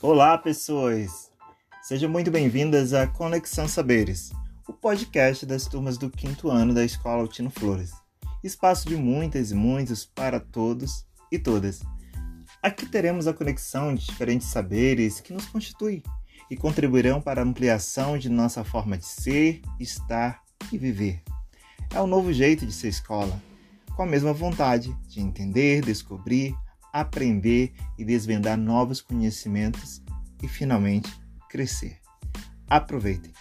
Olá, pessoas! Sejam muito bem-vindas a Conexão Saberes, o podcast das turmas do quinto ano da Escola Altino Flores. Espaço de muitas e muitos para todos e todas. Aqui teremos a conexão de diferentes saberes que nos constituem e contribuirão para a ampliação de nossa forma de ser, estar e viver. É um novo jeito de ser escola, com a mesma vontade de entender, descobrir, aprender e desvendar novos conhecimentos e finalmente crescer. Aproveitem!